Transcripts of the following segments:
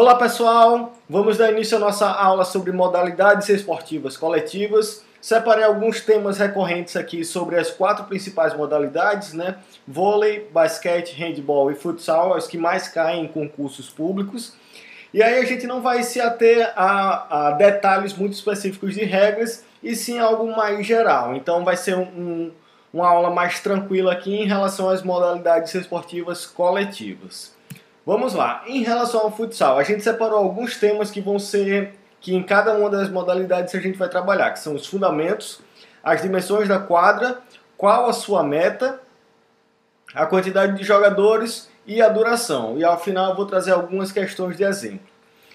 Olá pessoal, vamos dar início à nossa aula sobre modalidades esportivas coletivas. Separei alguns temas recorrentes aqui sobre as quatro principais modalidades, né? Vôlei, basquete, handball e futsal, as que mais caem em concursos públicos. E aí a gente não vai se ater a, a detalhes muito específicos de regras, e sim algo mais geral. Então vai ser um, uma aula mais tranquila aqui em relação às modalidades esportivas coletivas. Vamos lá. Em relação ao futsal, a gente separou alguns temas que vão ser que em cada uma das modalidades a gente vai trabalhar, que são os fundamentos, as dimensões da quadra, qual a sua meta, a quantidade de jogadores e a duração. E ao final eu vou trazer algumas questões de exemplo.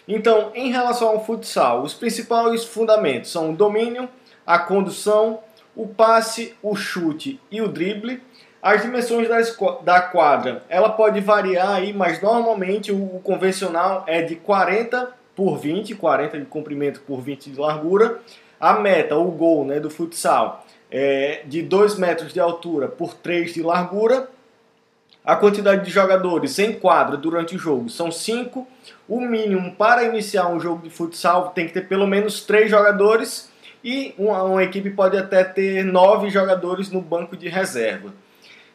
Então, em relação ao futsal, os principais fundamentos são o domínio, a condução, o passe, o chute e o drible. As dimensões da quadra, ela pode variar aí, mas normalmente o convencional é de 40 por 20, 40 de comprimento por 20 de largura. A meta, o gol né, do futsal, é de 2 metros de altura por 3 de largura. A quantidade de jogadores em quadra durante o jogo são 5. O mínimo para iniciar um jogo de futsal tem que ter pelo menos 3 jogadores e uma, uma equipe pode até ter 9 jogadores no banco de reserva.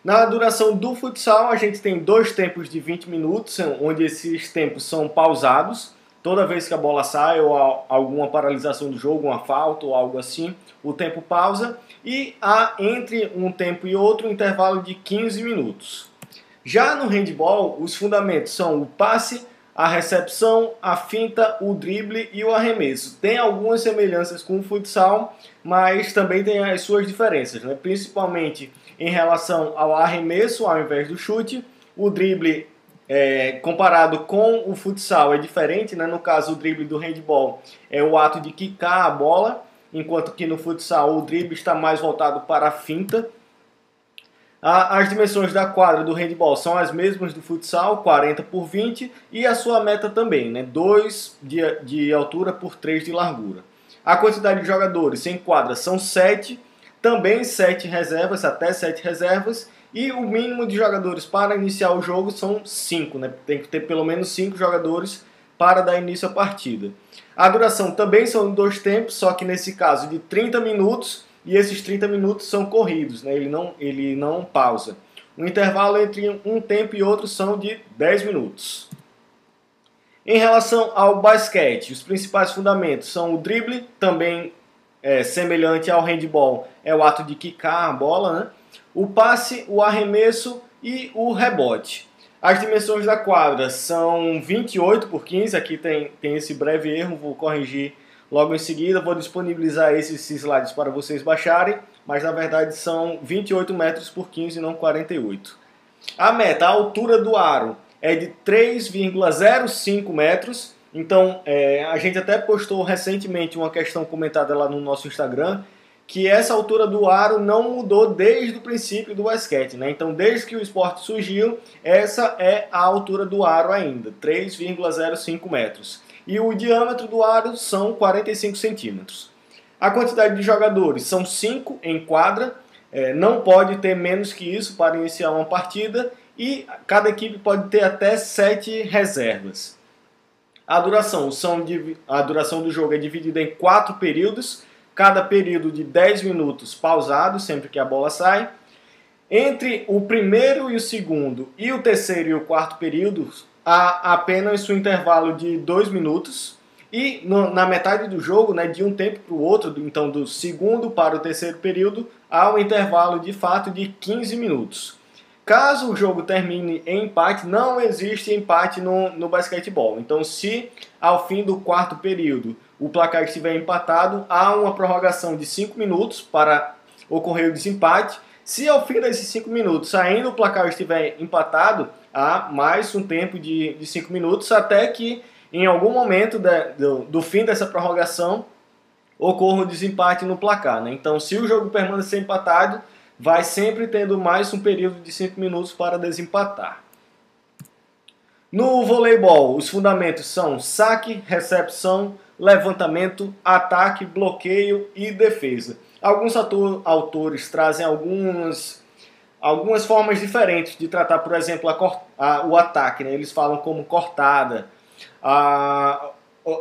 Na duração do futsal, a gente tem dois tempos de 20 minutos, onde esses tempos são pausados. Toda vez que a bola sai ou alguma paralisação do jogo, uma falta ou algo assim, o tempo pausa. E há entre um tempo e outro um intervalo de 15 minutos. Já no handball, os fundamentos são o passe, a recepção, a finta, o drible e o arremesso. Tem algumas semelhanças com o futsal, mas também tem as suas diferenças, né? principalmente em relação ao arremesso ao invés do chute. O drible é, comparado com o futsal é diferente, né? no caso o drible do handball é o ato de quicar a bola, enquanto que no futsal o drible está mais voltado para a finta. As dimensões da quadra do handball são as mesmas do futsal, 40 por 20, e a sua meta também, né? 2 de, de altura por 3 de largura. A quantidade de jogadores em quadra são 7, também 7 reservas, até 7 reservas, e o mínimo de jogadores para iniciar o jogo são 5, né? Tem que ter pelo menos 5 jogadores para dar início à partida. A duração também são dois tempos, só que nesse caso de 30 minutos e esses 30 minutos são corridos, né? ele, não, ele não pausa. O intervalo entre um tempo e outro são de 10 minutos. Em relação ao basquete, os principais fundamentos são o drible, também é, semelhante ao handball, é o ato de quicar a bola, né? o passe, o arremesso e o rebote. As dimensões da quadra são 28 por 15, aqui tem, tem esse breve erro, vou corrigir Logo em seguida, vou disponibilizar esses slides para vocês baixarem, mas na verdade são 28 metros por 15, não 48. A meta, a altura do aro é de 3,05 metros. Então, é, a gente até postou recentemente uma questão comentada lá no nosso Instagram, que essa altura do aro não mudou desde o princípio do basquete, né? Então, desde que o esporte surgiu, essa é a altura do aro ainda, 3,05 metros e o diâmetro do aro são 45 centímetros. A quantidade de jogadores são 5 em quadra, é, não pode ter menos que isso para iniciar uma partida e cada equipe pode ter até 7 reservas. A duração, são, a duração do jogo é dividida em 4 períodos, cada período de 10 minutos pausado, sempre que a bola sai. Entre o primeiro e o segundo, e o terceiro e o quarto período, há apenas um intervalo de dois minutos e no, na metade do jogo, né, de um tempo para o outro, então do segundo para o terceiro período, há um intervalo de fato de 15 minutos. Caso o jogo termine em empate, não existe empate no, no basquetebol. Então, se ao fim do quarto período o placar estiver empatado, há uma prorrogação de 5 minutos para ocorrer o desempate. Se ao fim desses 5 minutos ainda o placar estiver empatado, há mais um tempo de 5 minutos, até que em algum momento do, do, fim dessa prorrogação ocorra um desempate no placar. Né? Então, se o jogo permanecer empatado, vai sempre tendo mais um período de 5 minutos para desempatar. No voleibol, os fundamentos são saque, recepção, levantamento, ataque, bloqueio e defesa. Alguns autores trazem algumas algumas formas diferentes de tratar, por exemplo, a, a, o ataque. Né? Eles falam como cortada. A,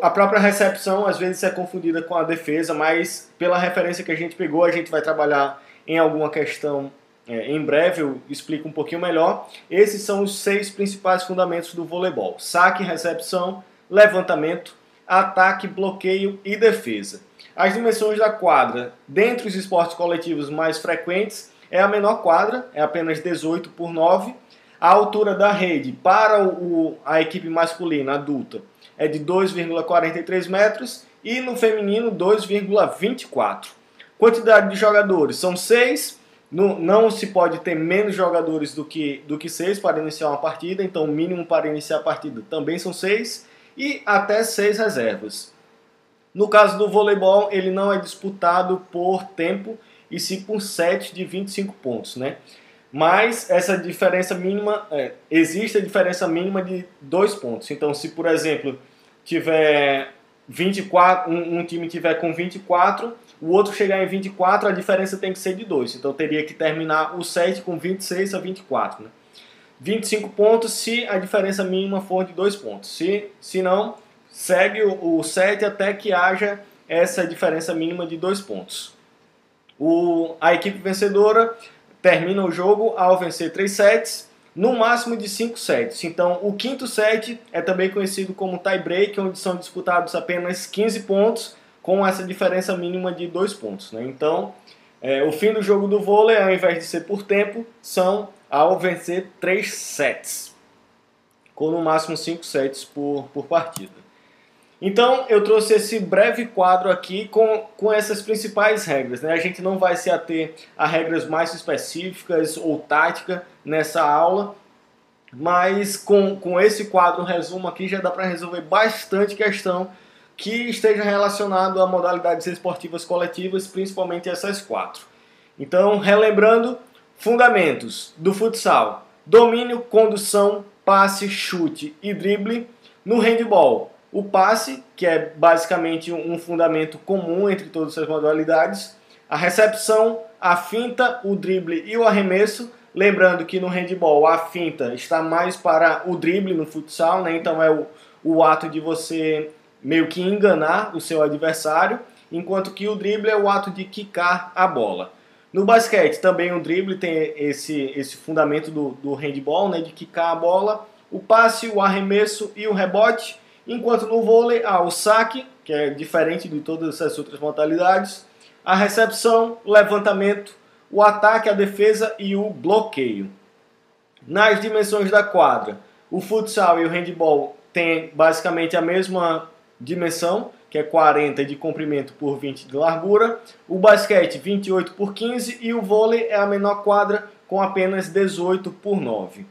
a própria recepção às vezes é confundida com a defesa, mas pela referência que a gente pegou, a gente vai trabalhar em alguma questão é, em breve, eu explico um pouquinho melhor. Esses são os seis principais fundamentos do voleibol: saque, recepção, levantamento, ataque, bloqueio e defesa. As dimensões da quadra, dentre os esportes coletivos mais frequentes, é a menor quadra, é apenas 18 por 9. A altura da rede para o, a equipe masculina adulta é de 2,43 metros e no feminino 2,24. Quantidade de jogadores são 6. Não, não se pode ter menos jogadores do que, do que 6 para iniciar uma partida, então o mínimo para iniciar a partida também são 6 e até 6 reservas. No caso do voleibol, ele não é disputado por tempo e sim por sete de 25 pontos, né? Mas essa diferença mínima, é, existe a diferença mínima de dois pontos. Então, se por exemplo tiver 24, um, um time tiver com 24, o outro chegar em 24, a diferença tem que ser de 2. Então teria que terminar o set com 26 a 24. Né? 25 pontos se a diferença mínima for de 2 pontos. Se, se não, segue o, o set até que haja essa diferença mínima de 2 pontos. O, a equipe vencedora termina o jogo ao vencer 3 sets, no máximo de 5 sets. Então, o quinto set é também conhecido como tie break, onde são disputados apenas 15 pontos, com essa diferença mínima de 2 pontos. Né? Então, é, o fim do jogo do vôlei, ao invés de ser por tempo, são ao vencer 3 sets, com no máximo 5 sets por, por partida. Então eu trouxe esse breve quadro aqui com, com essas principais regras. Né? A gente não vai se ater a regras mais específicas ou tática nessa aula, mas com, com esse quadro, um resumo aqui, já dá para resolver bastante questão que esteja relacionado a modalidades esportivas coletivas, principalmente essas quatro. Então, relembrando, fundamentos do futsal: domínio, condução, passe, chute e drible. No handball, o passe, que é basicamente um fundamento comum entre todas essas modalidades, a recepção, a finta, o drible e o arremesso. Lembrando que no handball a finta está mais para o drible no futsal, né? então é o, o ato de você meio que enganar o seu adversário, enquanto que o drible é o ato de quicar a bola. No basquete também o drible tem esse, esse fundamento do, do handball, né, de quicar a bola, o passe, o arremesso e o rebote. Enquanto no vôlei há o saque, que é diferente de todas essas outras modalidades, a recepção, o levantamento, o ataque, a defesa e o bloqueio. Nas dimensões da quadra, o futsal e o handball têm basicamente a mesma dimensão, que é 40 de comprimento por 20 de largura, o basquete 28 por 15 e o vôlei é a menor quadra com apenas 18 por 9.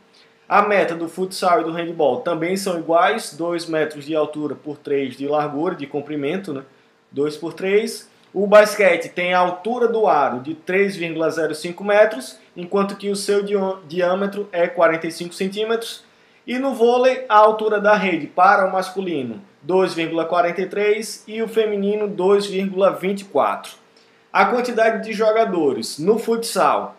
A meta do futsal e do handball também são iguais, 2 metros de altura por 3 de largura, de comprimento, né? 2 por 3. O basquete tem a altura do aro de 3,05 metros, enquanto que o seu diâmetro é 45 centímetros. E no vôlei, a altura da rede para o masculino 2,43 e o feminino 2,24. A quantidade de jogadores no futsal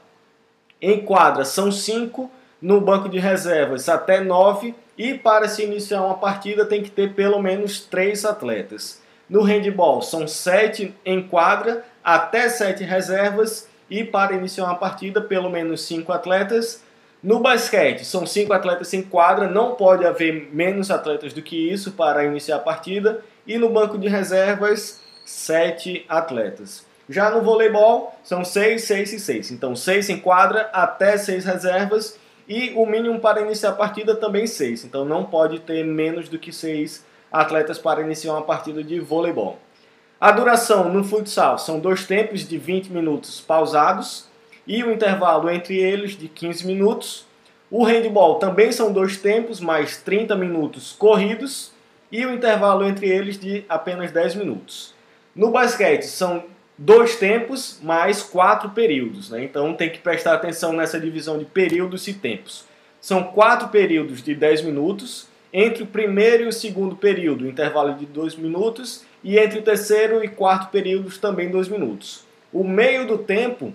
em quadra são 5 no banco de reservas até 9 e para se iniciar uma partida tem que ter pelo menos 3 atletas. No handball são 7 em quadra, até 7 reservas e para iniciar uma partida pelo menos 5 atletas. No basquete são 5 atletas em quadra, não pode haver menos atletas do que isso para iniciar a partida. E no banco de reservas, 7 atletas. Já no voleibol, são 6, 6 e 6. Então, 6 em quadra, até 6 reservas e o mínimo para iniciar a partida também 6. Então não pode ter menos do que 6 atletas para iniciar uma partida de voleibol. A duração no futsal são dois tempos de 20 minutos pausados e o intervalo entre eles de 15 minutos. O handball também são dois tempos, mais 30 minutos corridos e o intervalo entre eles de apenas 10 minutos. No basquete são dois tempos mais quatro períodos. Né? Então tem que prestar atenção nessa divisão de períodos e tempos. São quatro períodos de 10 minutos. Entre o primeiro e o segundo período, intervalo de 2 minutos. E entre o terceiro e quarto períodos, também 2 minutos. O meio do tempo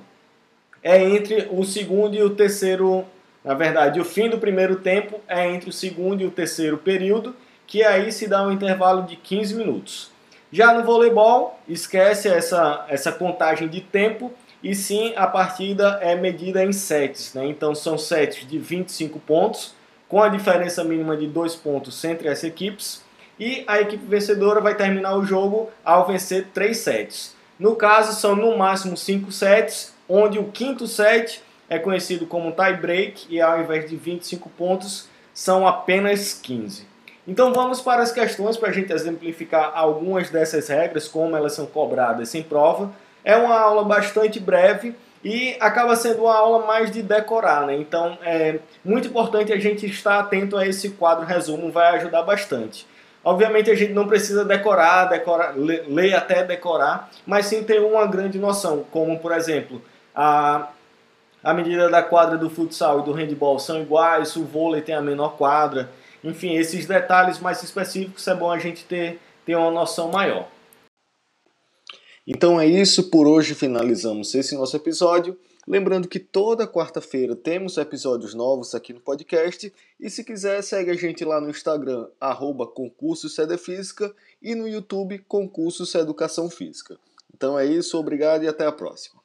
é entre o segundo e o terceiro. Na verdade, o fim do primeiro tempo é entre o segundo e o terceiro período. que aí se dá um intervalo de 15 minutos. Já no voleibol, esquece essa, essa contagem de tempo e sim a partida é medida em sets. Né? Então são sets de 25 pontos, com a diferença mínima de 2 pontos entre as equipes. E a equipe vencedora vai terminar o jogo ao vencer 3 sets. No caso, são no máximo 5 sets, onde o quinto set é conhecido como tie break e ao invés de 25 pontos, são apenas 15. Então vamos para as questões para a gente exemplificar algumas dessas regras, como elas são cobradas em prova. É uma aula bastante breve e acaba sendo uma aula mais de decorar, né? Então é muito importante a gente estar atento a esse quadro resumo, vai ajudar bastante. Obviamente a gente não precisa decorar, decorar ler, ler até decorar, mas sim ter uma grande noção, como por exemplo, a, a medida da quadra do futsal e do handball são iguais, o vôlei tem a menor quadra, enfim, esses detalhes mais específicos é bom a gente ter, ter uma noção maior. Então é isso, por hoje finalizamos esse nosso episódio. Lembrando que toda quarta-feira temos episódios novos aqui no podcast. E se quiser, segue a gente lá no Instagram, arroba concursos Física e no YouTube Concursos Educação Física. Então é isso, obrigado e até a próxima.